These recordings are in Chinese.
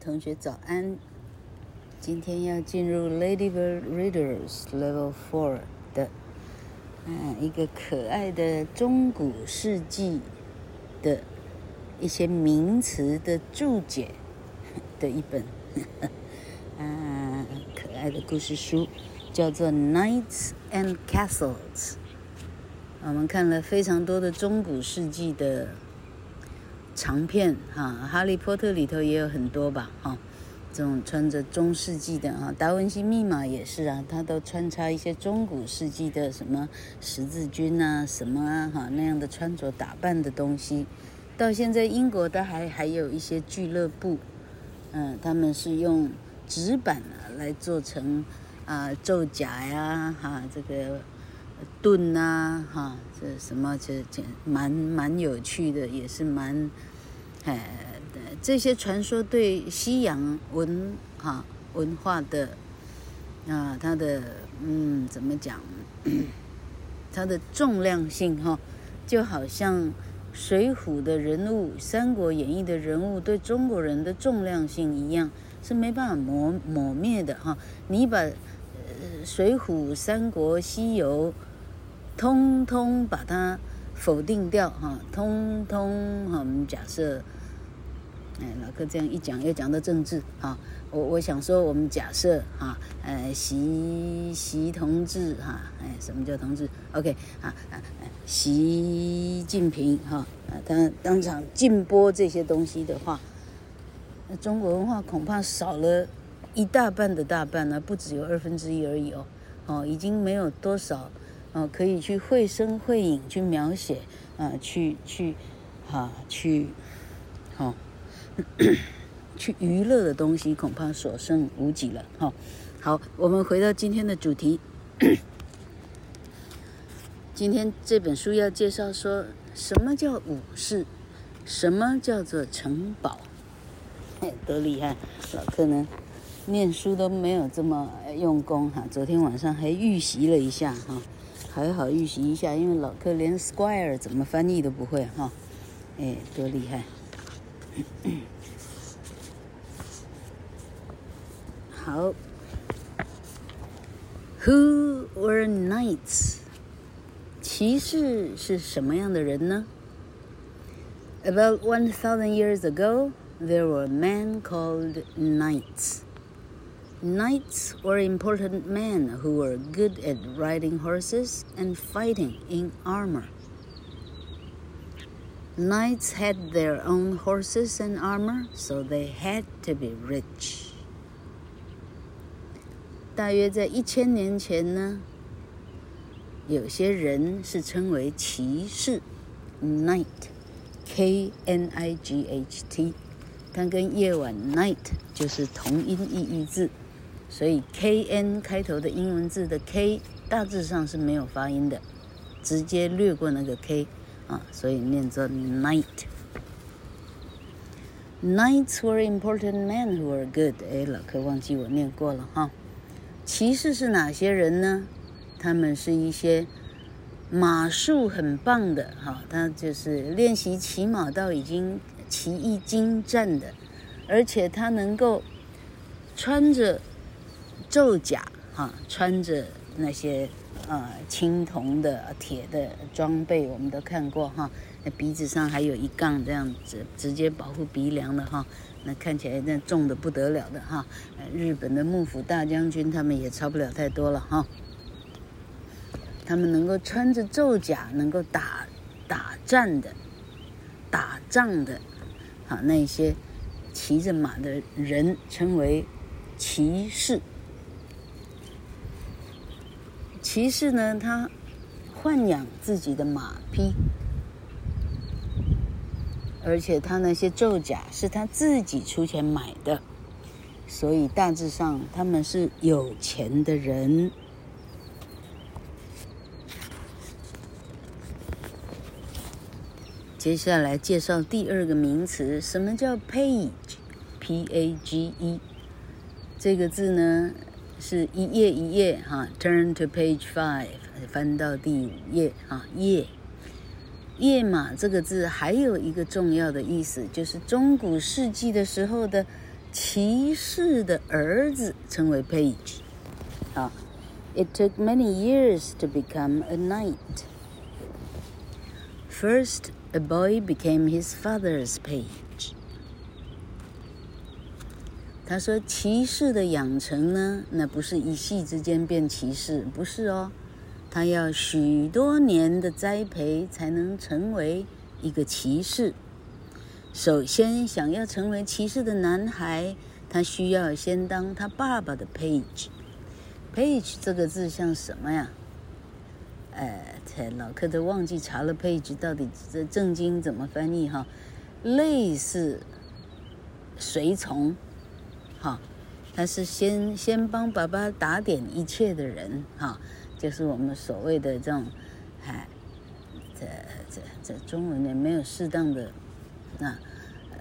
同学早安。今天要进入 Ladybird Readers Level Four 的，嗯，一个可爱的中古世纪的一些名词的注解的一本，嗯，可爱的故事书，叫做《Knights and Castles》。我们看了非常多的中古世纪的。长片哈，《哈利波特》里头也有很多吧哈，这种穿着中世纪的啊，《达文西密码》也是啊，它都穿插一些中古世纪的什么十字军啊、什么啊哈那样的穿着打扮的东西。到现在英国的还还有一些俱乐部，嗯，他们是用纸板啊来做成啊咒甲呀哈这个。盾啊，哈，这什么这这蛮蛮有趣的，也是蛮，哎，这些传说对西洋文哈文化的啊，它的嗯怎么讲，它的重量性哈，就好像《水浒》的人物，《三国演义》的人物对中国人的重量性一样，是没办法磨磨灭的哈。你把《水浒》《三国》《西游》通通把它否定掉哈，通通哈，我们假设，哎，老哥这样一讲又讲到政治哈，我我想说我们假设哈，呃，习习同志哈，哎，什么叫同志？OK 啊啊，习近平哈，啊，他当场禁播这些东西的话，那中国文化恐怕少了一大半的大半呢，不只有二分之一而已哦，哦，已经没有多少。哦，可以去绘声绘影去描写，啊，去去，哈、啊，去，好、哦，去娱乐的东西恐怕所剩无几了，哈、好，我们回到今天的主题。今天这本书要介绍说什么叫武士，什么叫做城堡，哎，多厉害！老柯呢，念书都没有这么用功哈、昨天晚上还预习了一下哈。还好预习一下，因为老柯连 Squire 怎么翻译都不会哈，哎，多厉害！好，Who were knights？骑士是什么样的人呢？About one thousand years ago, there were men called knights. Knights were important men who were good at riding horses and fighting in armor. Knights had their own horses and armor, so they had to be rich. 大约在一千年前呢，有些人是称为骑士，Knight，K-N-I-G-H-T，它跟夜晚 night 就是同音异义字。所以 K N 开头的英文字的 K 大致上是没有发音的，直接略过那个 K 啊，所以念作 Night。Knights were important men who were good。哎，老柯忘记我念过了哈。骑士是哪些人呢？他们是一些马术很棒的哈，他就是练习骑马到已经骑艺精湛的，而且他能够穿着。胄甲哈，穿着那些啊青铜的铁的装备，我们都看过哈。那鼻子上还有一杠，这样子直接保护鼻梁的哈。那看起来那重的不得了的哈。日本的幕府大将军他们也差不了太多了哈。他们能够穿着胄甲，能够打打战的、打仗的，好，那些骑着马的人称为骑士。骑士呢，他豢养自己的马匹，而且他那些胄甲是他自己出钱买的，所以大致上他们是有钱的人。接下来介绍第二个名词，什么叫 page？P-A-G-E，这个字呢？是一页一页哈，Turn to page five，翻到第五页哈，页页码这个字还有一个重要的意思，就是中古世纪的时候的 骑士的儿子称为 page。好，It took many years to become a knight. First, a boy became his father's page. 他说：“骑士的养成呢，那不是一夕之间变骑士，不是哦，他要许多年的栽培才能成为一个骑士。首先，想要成为骑士的男孩，他需要先当他爸爸的 page。page 这个字像什么呀？哎，这老客都忘记查了 page 到底这正经怎么翻译哈？类似随从。”哈，他是先先帮爸爸打点一切的人，哈，就是我们所谓的这种，哎，这这这中文也没有适当的，啊，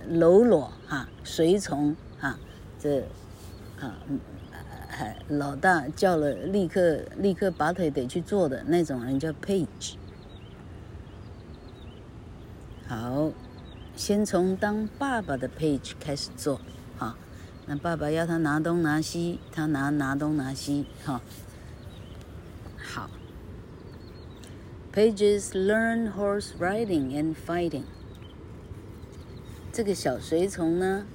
喽啰哈，随从哈，这啊，哎，老大叫了立刻立刻拔腿得去做的那种人叫 page。好，先从当爸爸的 page 开始做，那爸爸要他拿东拿西，他拿拿东拿西，哈。好。Pages learn horse riding and fighting。这个小随从呢，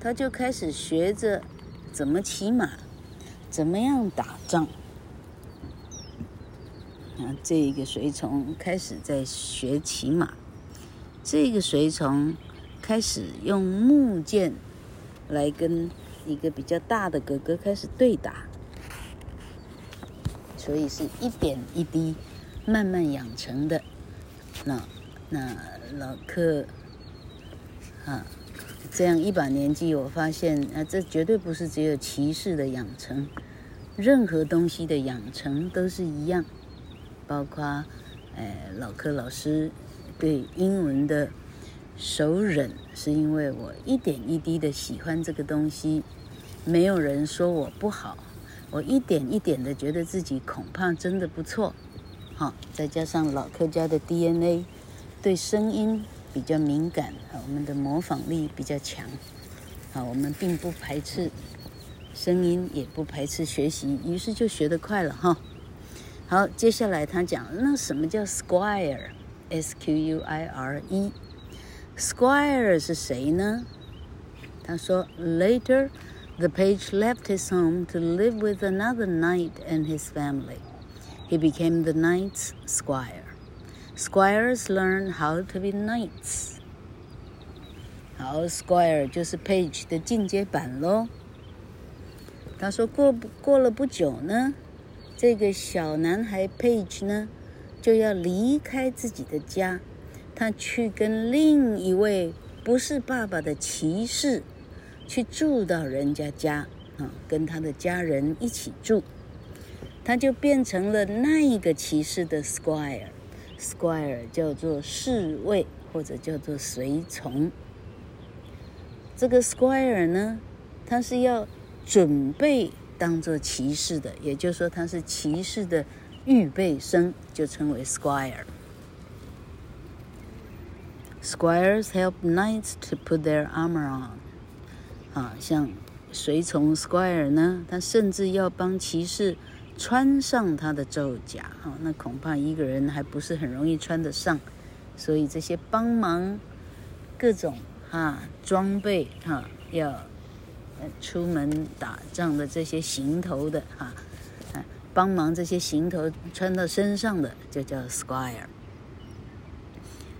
他就开始学着怎么骑马，怎么样打仗。啊，这个随从开始在学骑马，这个随从开始用木剑。来跟一个比较大的哥哥开始对打，所以是一点一滴慢慢养成的。那那老克啊，这样一把年纪，我发现啊，这绝对不是只有骑士的养成，任何东西的养成都是一样，包括哎老克老师对英文的。手忍是因为我一点一滴的喜欢这个东西，没有人说我不好，我一点一点的觉得自己恐怕真的不错，好，再加上老客家的 DNA，对声音比较敏感，我们的模仿力比较强，好，我们并不排斥声音，也不排斥学习，于是就学得快了哈。好，接下来他讲，那什么叫 Squire？S Q U I R E。Squire 是谁呢？他说：“Later, the page left his home to live with another knight and his family. He became the knight's squire. Squires learn how to be knights.” 好，Squire 就是 page 的进阶版喽。他说过不过了不久呢，这个小男孩 page 呢就要离开自己的家。 他去跟另一位不是爸爸的骑士，去住到人家家啊，跟他的家人一起住，他就变成了那一个骑士的 squire。squire 叫做侍卫或者叫做随从。这个 squire 呢，他是要准备当做骑士的，也就是说他是骑士的预备生，就称为 squire。Squires help knights to put their armor on。啊，像随从 Squire 呢，他甚至要帮骑士穿上他的胄甲。啊，那恐怕一个人还不是很容易穿得上，所以这些帮忙各种哈装备哈要出门打仗的这些行头的哈，啊，帮忙这些行头穿到身上的就叫 Squire。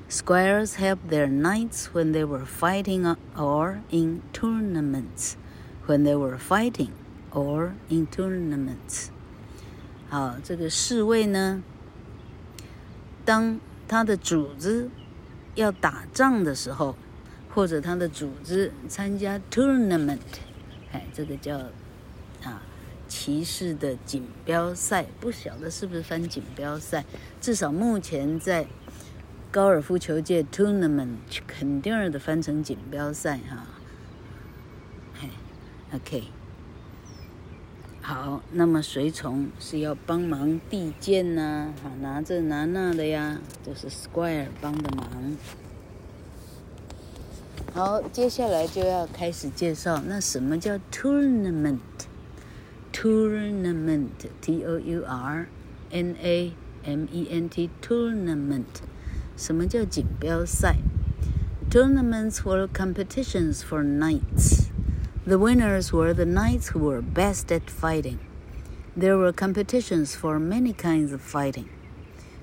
Squires help their knights when they were fighting or in tournaments. When they were fighting or in tournaments. 好，这个侍卫呢，当他的主子要打仗的时候，或者他的主子参加 tournament，哎，这个叫啊骑士的锦标赛，不晓得是不是翻锦标赛，至少目前在。高尔夫球界 tournament 肯定的翻成锦标赛哈，嘿，OK，好，那么随从是要帮忙递件呐，拿这拿那的呀，就是 squire 帮的忙。好，接下来就要开始介绍，那什么叫 tournament？tournament，t o u r n a m e n t，tournament，什么叫锦标赛？Tournaments were competitions for knights. The winners were the knights who were best at fighting. There were competitions for many kinds of fighting.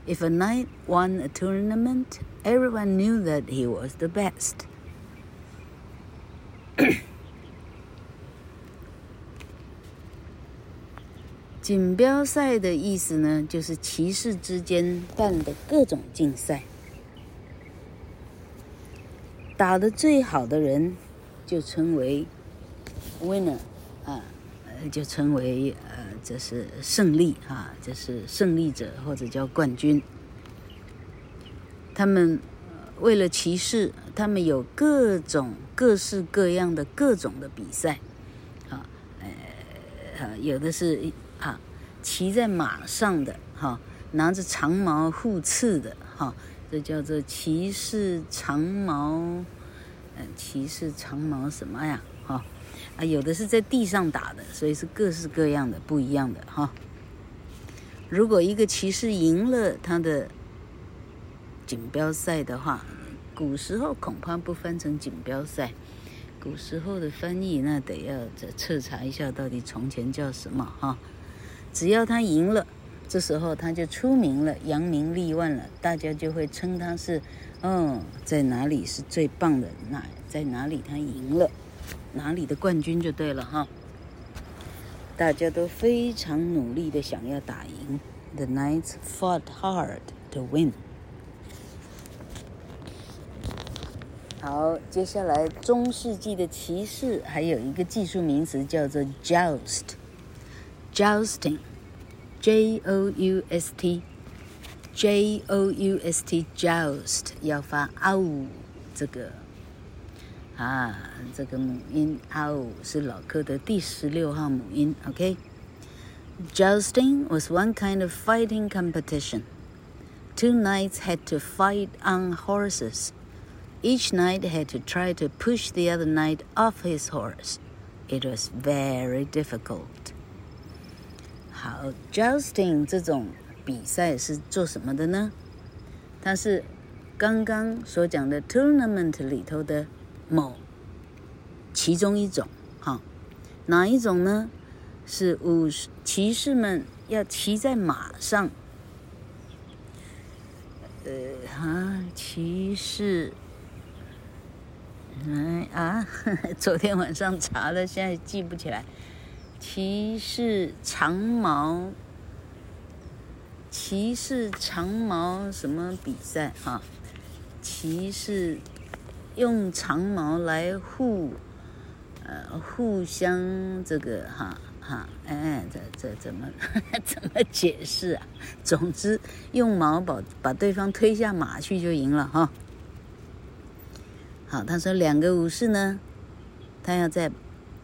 If a knight won a tournament, everyone knew that he was the best. 锦标赛的意思呢，就是骑士之间办的各种竞赛， 打得最好的人就称为 winner 啊，就称为呃，这是胜利啊，这是胜利者或者叫冠军。他们为了骑士，他们有各种。各式各样的各种的比赛，啊，呃，有的是啊，骑在马上的哈，拿着长矛互刺的哈，这叫做骑士长矛，呃，骑士长矛什么呀？哈，啊，有的是在地上打的，所以是各式各样的不一样的哈。如果一个骑士赢了他的锦标赛的话，古时候恐怕不翻成锦标赛，古时候的翻译那得要再彻查一下，到底从前叫什么哈。只要他赢了，这时候他就出名了，扬名立万了，大家就会称他是，嗯，在哪里是最棒的，哪在哪里他赢了，哪里的冠军就对了哈。大家都非常努力的想要打赢，The knights fought hard to win。好，接下来中世纪的骑士还有一个技术名词叫做 joust，jousting joust，jousting，j o u s t，j o u s t，joust 要发 ow 这个啊，这个母音 ow 是老课的第十六号母音。OK，jousting was one kind of fighting competition. Two knights had to fight on horses. Each knight had to try to push the other knight off his horse. It was very difficult. 好，Justin 这种比赛是做什么的呢？它是刚刚所讲的 tournament 里头的某其中一种。哈，哪一种呢？是武士骑士们要骑在马上。呃，哈，骑士。哎啊！昨天晚上查了，现在记不起来。骑士长矛，骑士长矛什么比赛哈？骑士用长矛来互呃互相这个哈哈哎，这这怎么 怎么解释啊？总之用矛把把对方推下马去就赢了哈。好，他说两个武士呢，他要在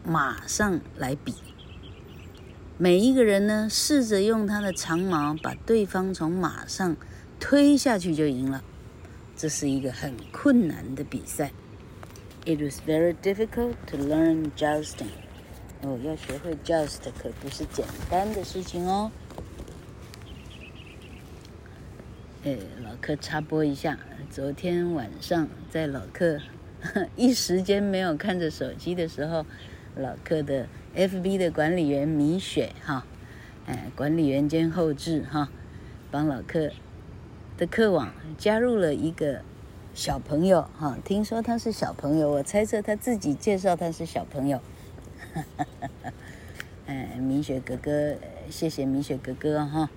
马上来比，每一个人呢试着用他的长矛把对方从马上推下去就赢了，这是一个很困难的比赛。It was very difficult to learn jousting。哦，要学会 joust 可不是简单的事情哦。哎，老客插播一下，昨天晚上在老客。一时间没有看着手机的时候，老客的 FB 的管理员米雪哈，哎，管理员兼后置哈，帮老客的课网加入了一个小朋友哈，听说他是小朋友，我猜测他自己介绍他是小朋友，哎，米雪哥哥，谢谢米雪哥哥哈，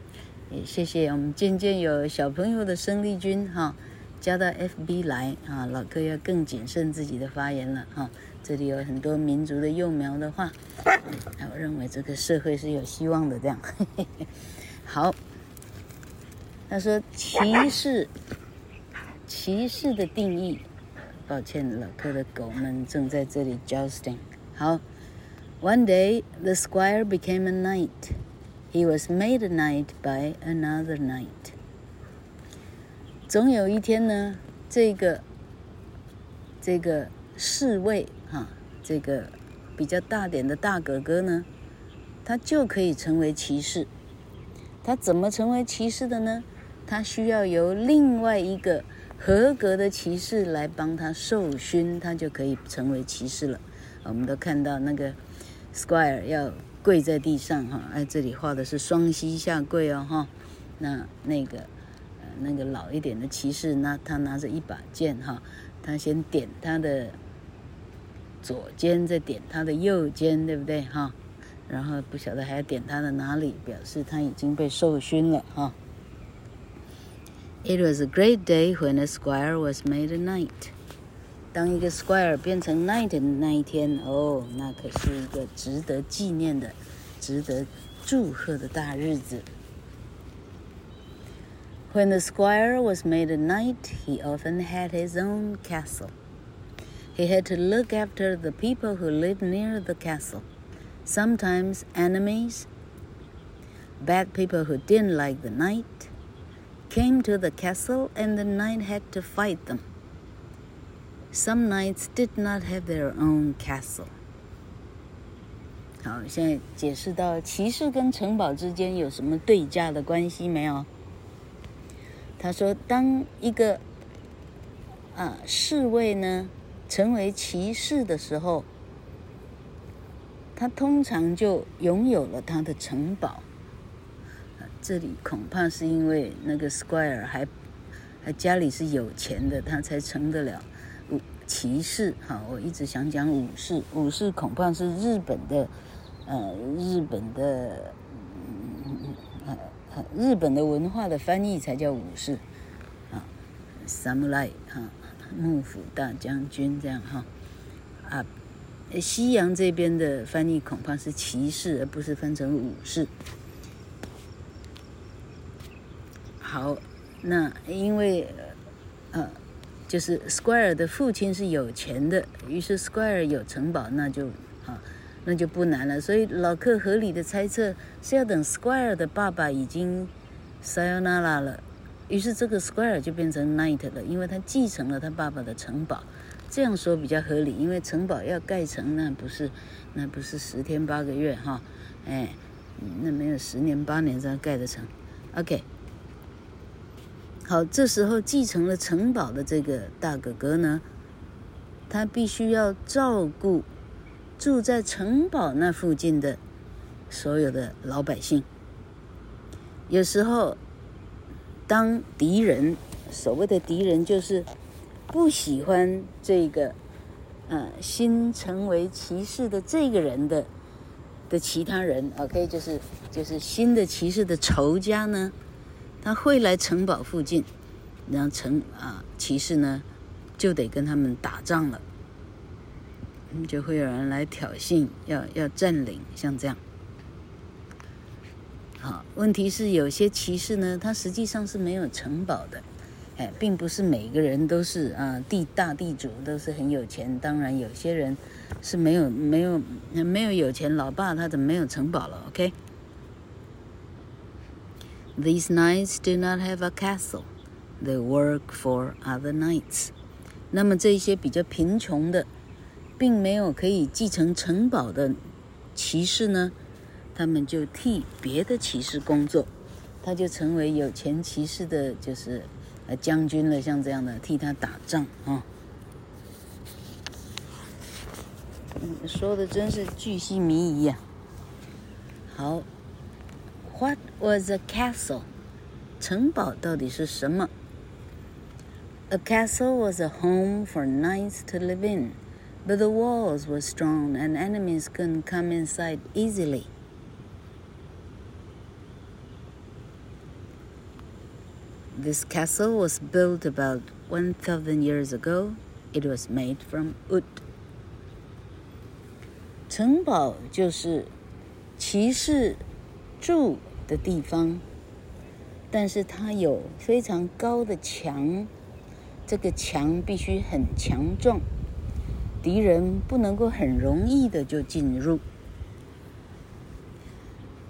也谢谢我们渐渐有小朋友的生力军哈。加到 FB 来啊，老客要更谨慎自己的发言了哈。这里有很多民族的幼苗的话，我认为这个社会是有希望的。这样，好。他说骑士，骑士的定义。抱歉，老客的狗们正在这里 jousting。好，One day the squire became a knight. He was made a knight by another knight. 总有一天呢，这个这个侍卫哈，这个比较大点的大哥哥呢，他就可以成为骑士。他怎么成为骑士的呢？他需要由另外一个合格的骑士来帮他受勋，他就可以成为骑士了。我们都看到那个 Squire 要跪在地上哈，哎，这里画的是双膝下跪哦哈。那那个呃那个老一点的骑士，那他拿着一把剑哈，他先点他的左肩，再点他的右肩，对不对哈？然后不晓得还要点他的哪里，表示他已经被受勋了哈。It was a great day when a squire was made a knight. 当一个 squire 变成 knight 的那一天，哦，那可是一个值得纪念的、值得祝贺的大日子。When the squire was made a knight, he often had his own castle. He had to look after the people who lived near the castle. Sometimes enemies, bad people who didn't like the knight, came to the castle and the knight had to fight them. Some knights did not have their own castle. 好，现在解释到骑士跟城堡之间有什么对价的关系没有？他说，当一个啊侍卫呢 成为骑士的时候。他通常就拥有了他的城堡。这里恐怕是因为那个 Squire 还还家里是有钱的，他才成得了武骑士。哈，我一直想讲武士，武士恐怕是日本的，呃，日本的，呃，日本的文化的翻译才叫武士。啊，Samurai 哈，幕府大将军这样哈，啊。西洋这边的翻译恐怕是骑士，而不是翻成武士。好，那因为呃，就是 Squire 的父亲是有钱的，于是 Squire 有城堡，那就啊，那就不难了。所以老克合理的猜测是要等 Squire 的爸爸已经 Sayonara 了，于是这个 square 就变成 night 了，因为他继承了他爸爸的城堡。这样说比较合理，因为城堡要盖成，那不是，那不是十天八个月哈，哎，那没有十年八年才盖得成。OK，好，这时候继承了城堡的这个大哥哥呢，他必须要照顾住在城堡那附近的所有的老百姓。有时候，当敌人，所谓的敌人就是。不喜欢这个，呃，新成为骑士的这个人的的其他人，OK，就是就是新的骑士的仇家呢，他会来城堡附近，然后城啊骑士呢就得跟他们打仗了，就会有人来挑衅，要要占领，像这样。好，问题是有些骑士呢，他实际上是没有城堡的。哎，并不是每个人都是啊地大地主都是很有钱，当然有些人是没有没有没有有钱，老爸他怎么没有城堡了？OK，These knights do not have a castle. They work for other knights. 那么这些比较贫穷的，并没有可以继承城堡的骑士呢，他们就替别的骑士工作，他就成为有钱骑士的，就是。呃，将军了，像这样的替他打仗啊，说的真是巨细靡遗呀。好，What was a castle？城堡到底是什么？A castle was a home for knights to live in, but the walls were strong and enemies couldn't come inside easily. This castle was built about 1,000 years ago. It was made from wood. 城堡就是骑士住的地方，但是它有非常高的墙，这个墙必须很强壮，敌人不能够很容易的就进入。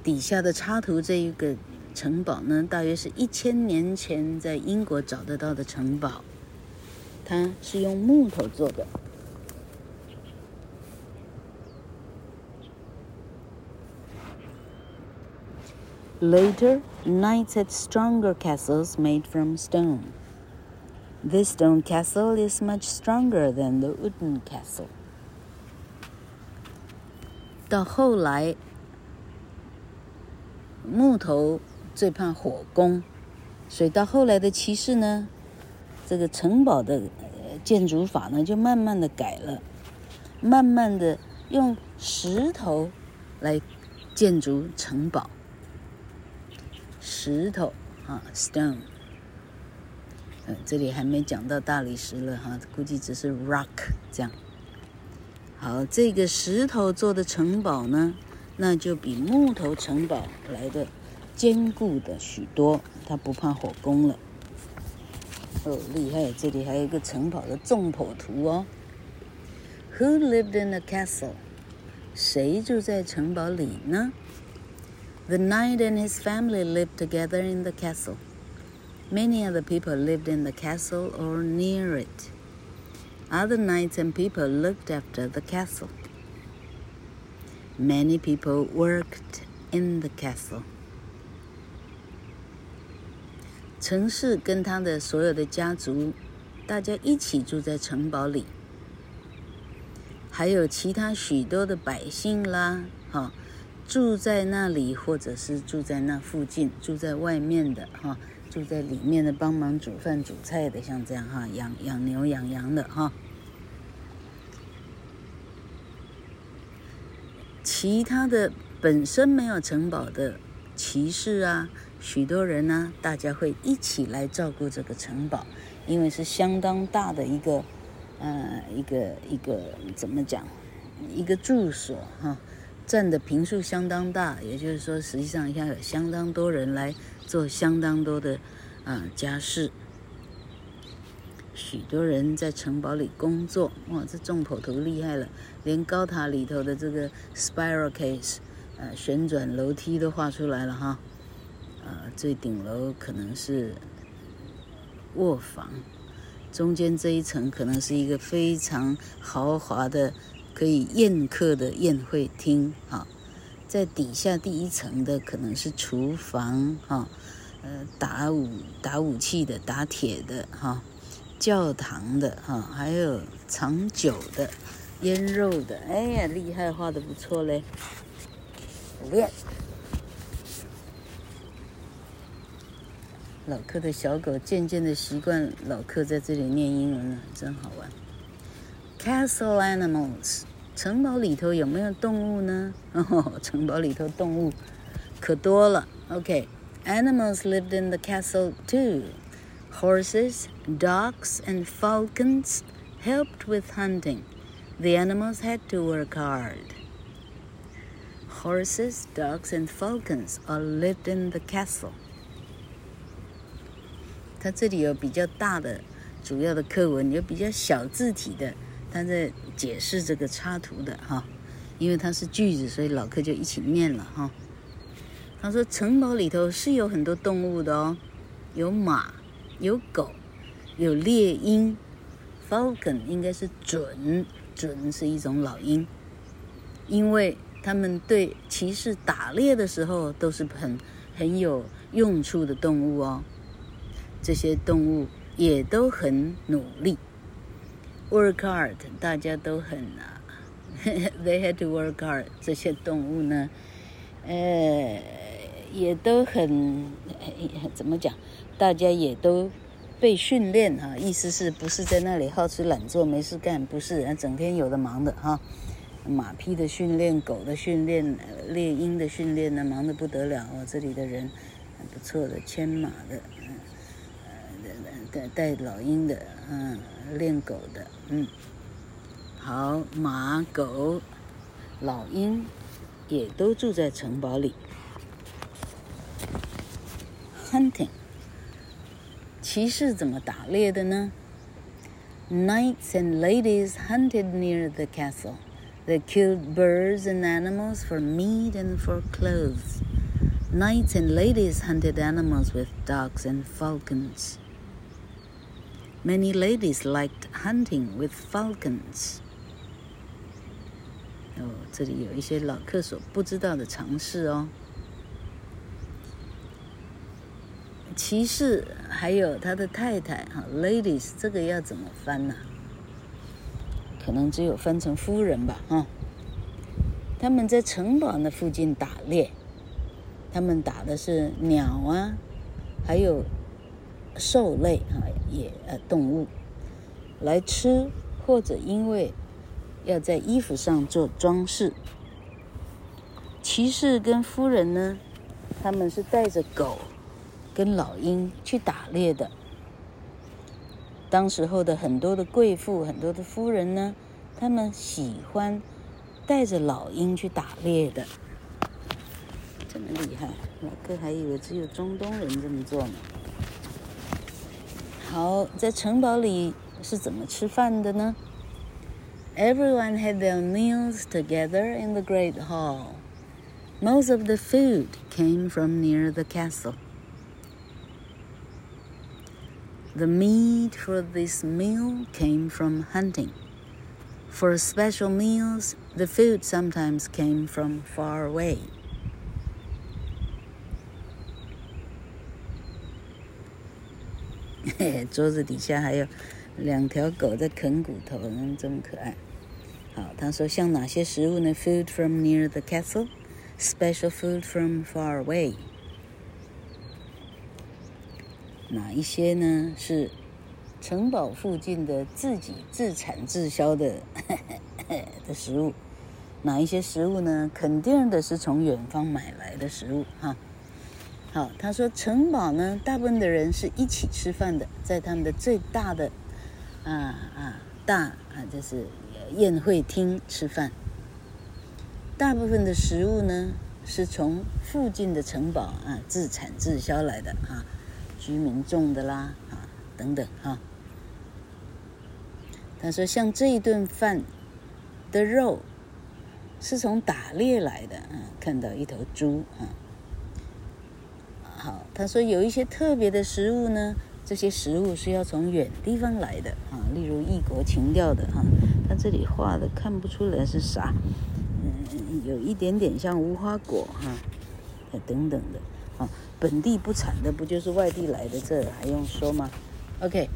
底下的插图这一个。城堡呢，大约是一千年前在英国找得到的城堡，它是用木头做的。Later, knights had stronger castles made from stone. This stone castle is much stronger than the wooden castle. 到后来，木头最怕火攻，所以到后来的骑士呢，这个城堡的建筑法呢，就慢慢的改了，慢慢的用石头来建筑城堡。石头啊，stone。嗯，这里还没讲到大理石了哈，估计只是 rock 这样。好，这个石头做的城堡呢，那就比木头城堡来的坚固的许多，它不怕火攻了。哦，厉害！这里还有一个城堡的纵剖图哦。Who lived in the castle？谁住在城堡里呢？The knight and his family lived together in the castle. Many other people lived in the castle or near it. Other knights and people looked after the castle. Many people worked in the castle. 城市跟他的所有的家族，大家一起住在城堡里，还有其他许多的百姓啦，哈，住在那里，或者是住在那附近，住在外面的哈。住在里面的帮忙煮饭煮菜的，像这样哈，养养牛养羊的哈。其他的本身没有城堡的骑士啊，许多人呢，大家会一起来照顾这个城堡，因为是相当大的一个，呃，一个一个怎么讲，一个住所哈，占的坪数相当大，也就是说，实际上要有相当多人来。做相当多的啊、家事，许多人在城堡里工作。哇，这纵剖图厉害了，连高塔里头的这个 spiral case，呃，旋转楼梯都画出来了哈。啊、最顶楼可能是卧房，中间这一层可能是一个非常豪华的可以宴客的宴会厅啊。在底下第一层的可能是厨房哈，呃，打武打武器的、打铁的哈，教堂的哈，还有藏酒的、腌肉的。哎呀，厉害，画的不错嘞！练。老克的小狗渐渐的习惯老克在这里念英文了，真好玩。Castle animals。城堡里头有没有动物呢？哦，城堡里头动物可多了。OK，animals lived in the castle too. Horses, dogs, and falcons helped with hunting. The animals had to work hard. Horses, dogs, and falcons all lived in the castle. 它这里有比较大的主要的课文，有比较小字体的。他在解释这个插图的哈，因为它是句子，所以老客就一起念了哈。他说城堡里头是有很多动物的哦，有马，有狗，有猎鹰，falcon 应该是隼，隼是一种老鹰，因为他们对骑士打猎的时候都是很很有用处的动物哦。这些动物也都很努力。Work hard，大家都很啊，They had to work hard。这些动物呢，呃，也都很怎么讲？大家也都被训练哈，意思是不是在那里好吃懒做没事干？不是，整天有的忙的哈。马匹的训练，狗的训练，猎鹰的训练呢，忙得不得了哦。这里的人很不错的，牵马的，嗯，呃，带带老鹰的，嗯。练狗的，嗯，好，马、狗、老鹰也都住在城堡里。Hunting，骑士怎么打猎的呢？Knights and ladies hunted near the castle. They killed birds and animals for meat and for clothes. Knights and ladies hunted animals with dogs and falcons. Many ladies liked hunting with falcons. 哦，这里有一些老客所不知道的常识哦。骑士还有他的太太哈，ladies 这个要怎么翻呢？可能只有翻成夫人吧哈。他们在城堡的附近打猎，他们打的是鸟啊，还有兽类啊，也呃动物来吃，或者因为要在衣服上做装饰。骑士跟夫人呢，他们是带着狗跟老鹰去打猎的。当时候的很多的贵妇、很多的夫人呢，他们喜欢。带着老鹰去打猎的，这么厉害！老哥还以为只有中东人这么做呢。好，在城堡里是怎么吃饭的呢？Everyone had their meals together in the great hall. Most of the food came from near the castle. The meat for this meal came from hunting. For special meals, the food sometimes came from far away. 嘿 桌子底下还有两条狗在啃骨头，嗯，这么可爱。好，他说像哪些食物呢？Food from near the castle, special food from far away。哪一些呢？是？城堡附近的自己自产自销的 的食物，哪一些食物呢？肯定的是从远方买来的食物哈。好，他说城堡呢，大部分的人是一起吃饭的，在他们的最大的啊啊大啊就是宴会厅吃饭。大部分的食物呢，是从附近的城堡啊自产自销来的啊，居民种的啦啊等等哈。他说：“像这一顿饭的肉是从打猎来的啊，看到一头猪啊。好，他说有一些特别的食物呢，这些食物是要从远地方来的啊，例如异国情调的哈。他这里画的看不出来是啥，嗯，有一点点像无花果哈，等等的啊，本地不产的不就是外地来的？这还用说吗？OK，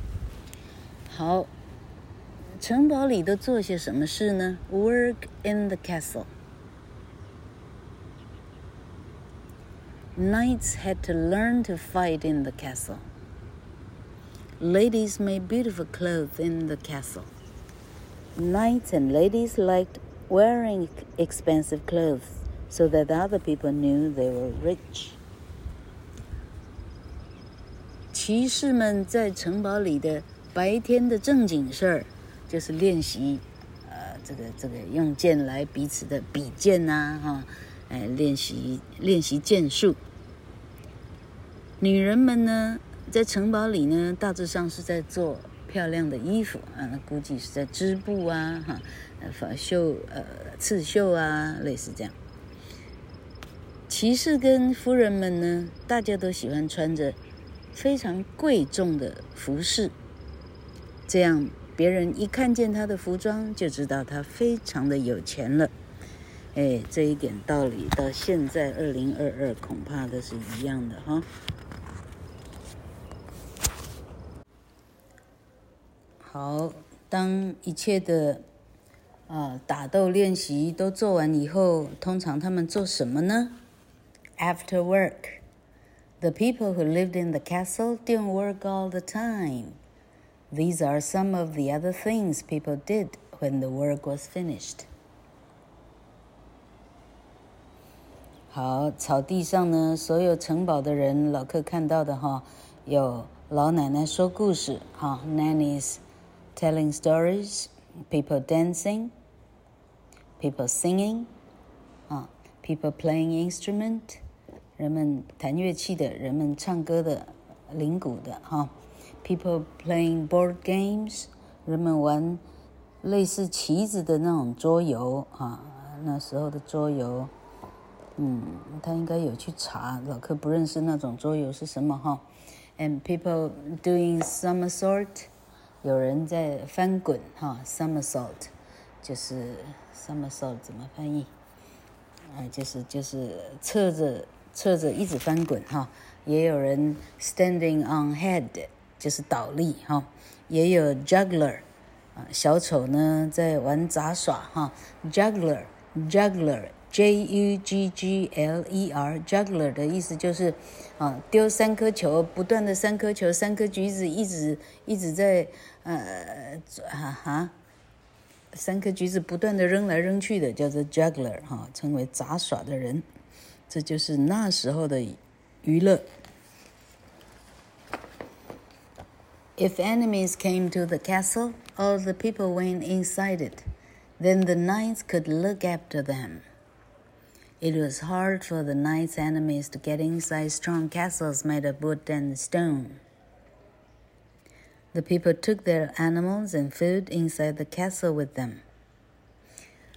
好。”城堡里都做些什么事呢？Work in the castle. Knights had to learn to fight in the castle. Ladies made beautiful clothes in the castle. Knights and ladies liked wearing expensive clothes so that other people knew they were rich. 骑士们在城堡里的白天的正经事儿。就是练习，呃，这个这个用剑来彼此的比剑呐、啊，哈， 哎，练习练习剑术。女人们呢，在城堡里呢，大致上是在做漂亮的衣服啊，那估计是在织布啊，哈，呃，绣呃刺绣啊，类似这样。骑士跟夫人们呢，大家都喜欢穿着非常贵重的服饰，这样。别人一看见他的服装，就知道他非常的有钱了。哎，这一点道理到现在二零二二恐怕都是一样的哈。好，当一切的啊打斗练习都做完以后，通常他们做什么呢？After work, the people who lived in the castle didn't work all the time. These are some of the other things people did when the work was finished. 好，草地上呢，所有城堡的人，老客看到的哈，有老奶奶说故事，哈，nannies telling stories, people dancing, people singing, 啊，people playing instrument，人们弹乐器的，人们唱歌的，铃鼓的，哈。People playing board games，人们玩类似棋子的那种桌游啊，那时候的桌游，嗯，他应该有去查，老柯不认识那种桌游是什么哈。And people doing somersault，有人在翻滚哈，somersault 就是 somersault 怎么翻译？啊，就是就是侧着侧着一直翻滚哈。也有人 standing on head，就是倒立哈，也有 juggler，啊，小丑呢在玩杂耍哈，juggler，juggler ，juggler，juggler，J U G G L E R，juggler 的意思就是啊，丢三颗球，不断的三颗球，三颗橘子一直一直在呃哈哈。三颗橘子不断地扔来扔去的，叫做 juggler 哈，称为杂耍的人，这就是那时候的娱乐。If enemies came to the castle, all the people went inside it. Then the knights could look after them. It was hard for the knights' enemies to get inside strong castles made of wood and stone. The people took their animals and food inside the castle with them.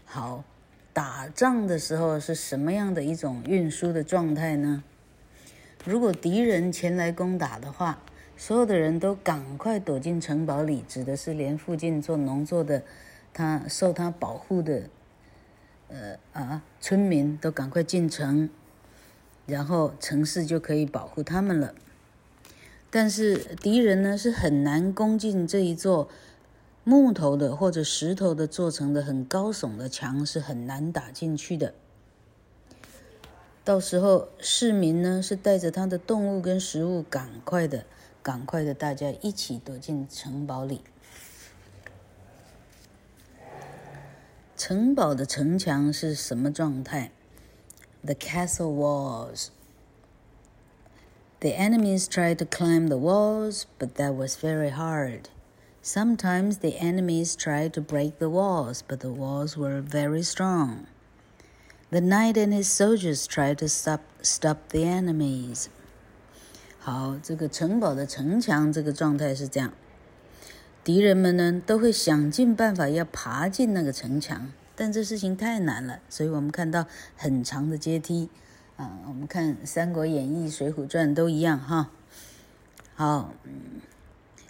好，打仗的时候是什么样的一种运输的状态呢？如果敌人前来攻打的话，所有的人都赶快躲进城堡里，指的是连附近做农作的，他受他保护的， 呃啊，村民都赶快进城，然后城市就可以保护他们了。但是敌人呢，是很难攻进这一座木头的或者石头的做成的很高耸的墙，是很难打进去的。到时候市民呢，是带着他的动物跟食物，赶快的、赶快的，大家一起躲进城堡里。城堡的城墙是什么状态？The castle walls. The enemies tried to climb the walls, but that was very hard. Sometimes the enemies tried to break the walls, but the walls were very strong. The knight and his soldiers tried to stop stop the enemies. 好，这个城堡的城墙这个状态是这样， 敌人们呢都会想尽办法要爬进那个城墙，但这事情太难了，所以我们看到很长的阶梯。啊，我们看《三国演义》《水浒传》都一样哈。好，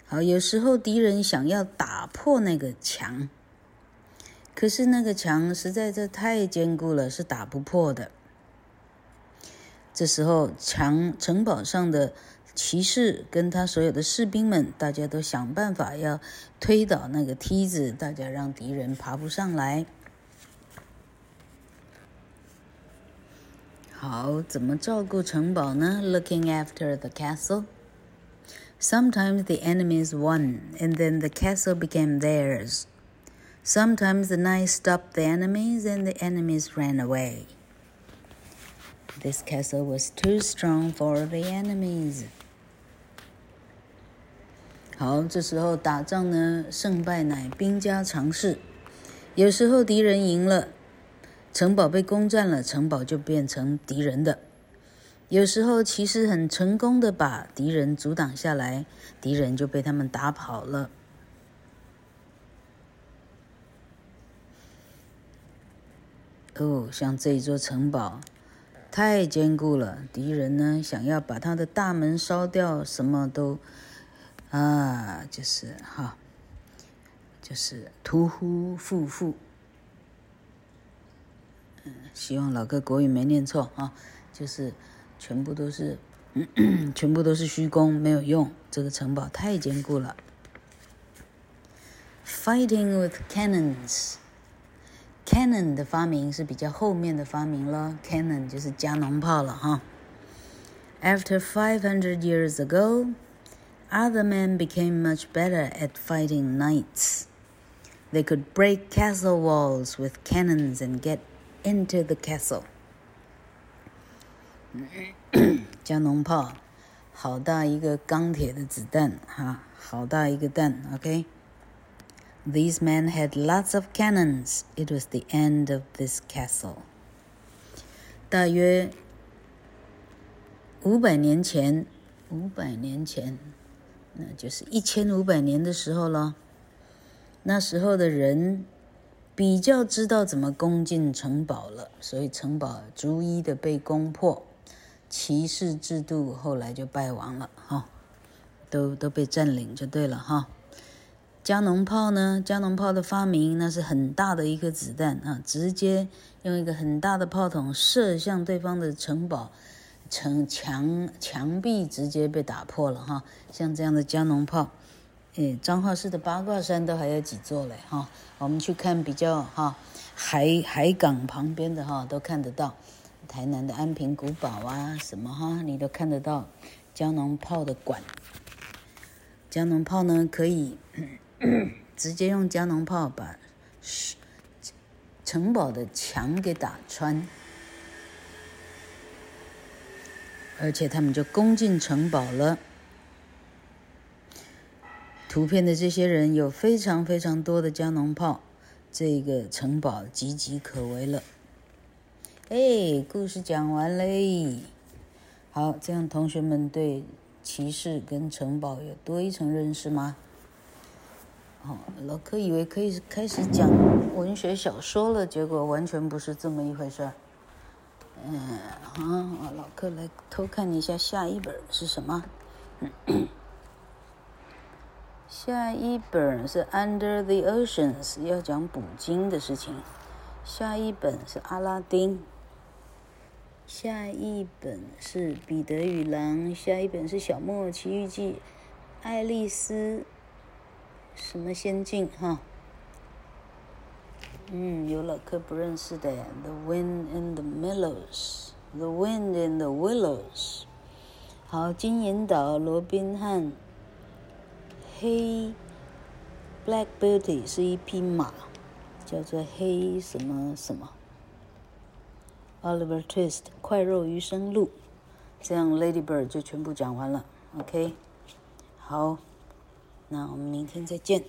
好，有时候敌人想要打破那个墙，可是那个墙实在是太坚固了，是打不破的。这时候，墙城堡上的骑士跟他所有的士兵们，大家都想办法要推倒那个梯子，大家让敌人爬不上来。好，怎么照顾城堡呢？Looking after the castle. Sometimes the enemies won, and then the castle became theirs. Sometimes the knights stopped the enemies, and the enemies ran away. This castle was too strong for the enemies. 好，这时候打仗呢，胜败乃兵家常事。有时候敌人赢了。城堡被攻占了，城堡就变成敌人的。有时候骑士很成功的把敌人阻挡下来，敌人就被他们打跑了。哦，像这一座城堡太坚固了，敌人呢想要把他的大门烧掉，什么都啊，就是哈，就是屠夫夫妇。嗯，希望老哥国语没念错啊，就是全部都是，全部都是虚功，没有用。这个城堡太坚固了。Fighting with cannons，cannon 的发明是比较后面的发明了，cannon 就是加农炮了哈。After five hundred years ago, other men became much better at fighting knights. They could break castle walls with cannons and get Into the castle，加农炮，好大一个钢铁的子弹哈，好大一个弹，OK。These men had lots of cannons. It was the end of this castle. 大约五百年前，五百年前， 那就是一千五百年的时候了。那时候的人。比较知道怎么攻进城堡了，所以城堡逐一的被攻破，骑士制度后来就败亡了，哈，都都被占领就对了，哈。加农炮呢？加农炮的发明那是很大的一颗子弹啊，直接用一个很大的炮筒射向对方的城堡，城墙墙壁直接被打破了哈，像这样的加农炮，诶，彰化市的八卦山都还有几座嘞哈。我们去看比较哈海海港旁边的哈都看得到，台南的安平古堡啊什么哈，你都看得到加农炮的管。加农炮呢可以 直接用加农炮把城堡的墙给打穿。而且他们就攻进城堡了。图片的这些人有非常非常多的加农炮，这个城堡岌岌可危了。哎，故事讲完嘞。好，这样同学们对骑士跟城堡有多一层认识吗？好，老柯以为可以开始讲文学小说了，结果完全不是这么一回事儿。嗯，好，老哥来偷看一下下一本是什么。下一本是《Under the Oceans》，要讲捕鲸的事情。下一本是《阿拉丁》。下一本是《彼得与狼》。下一本是《小莫奇遇记》。爱丽丝什么仙境？哈。嗯，有老客不认识的，《The Wind in the Willows》，《The Wind in the Willows》。好，金银岛，罗宾汉，黑，Black Beauty 是一匹马，叫做黑什么什么。Oliver Twist，快肉余生路，这样 Lady Bird 就全部讲完了。OK，好，那我们明天再见。